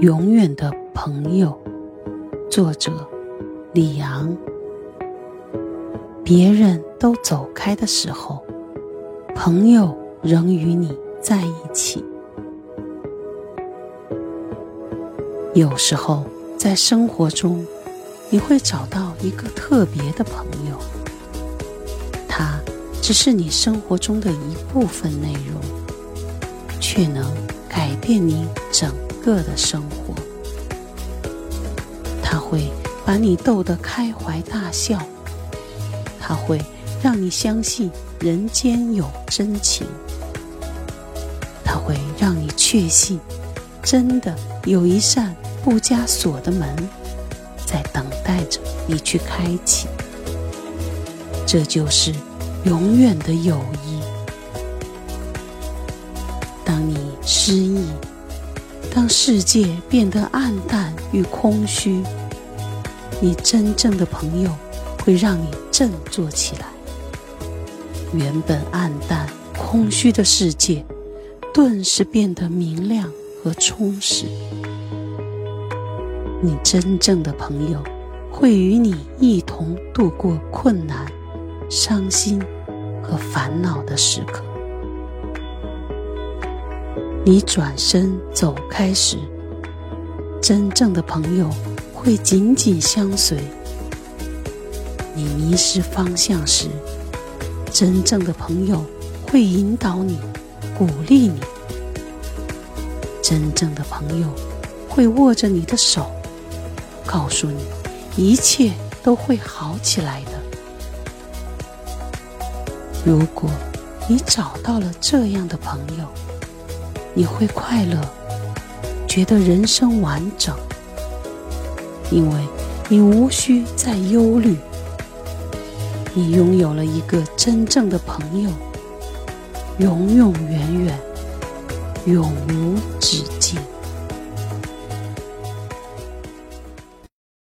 永远的朋友，作者李昂。别人都走开的时候，朋友仍与你在一起。有时候，在生活中，你会找到一个特别的朋友，他只是你生活中的一部分内容，却能改变你整。个的生活，他会把你逗得开怀大笑，他会让你相信人间有真情，他会让你确信真的有一扇不加锁的门在等待着你去开启。这就是永远的友谊。当你失意。当世界变得暗淡与空虚，你真正的朋友会让你振作起来。原本暗淡空虚的世界，顿时变得明亮和充实。你真正的朋友会与你一同度过困难、伤心和烦恼的时刻。你转身走开时，真正的朋友会紧紧相随；你迷失方向时，真正的朋友会引导你、鼓励你；真正的朋友会握着你的手，告诉你一切都会好起来的。如果你找到了这样的朋友，你会快乐，觉得人生完整，因为你无需再忧虑，你拥有了一个真正的朋友，永永远远，永无止境。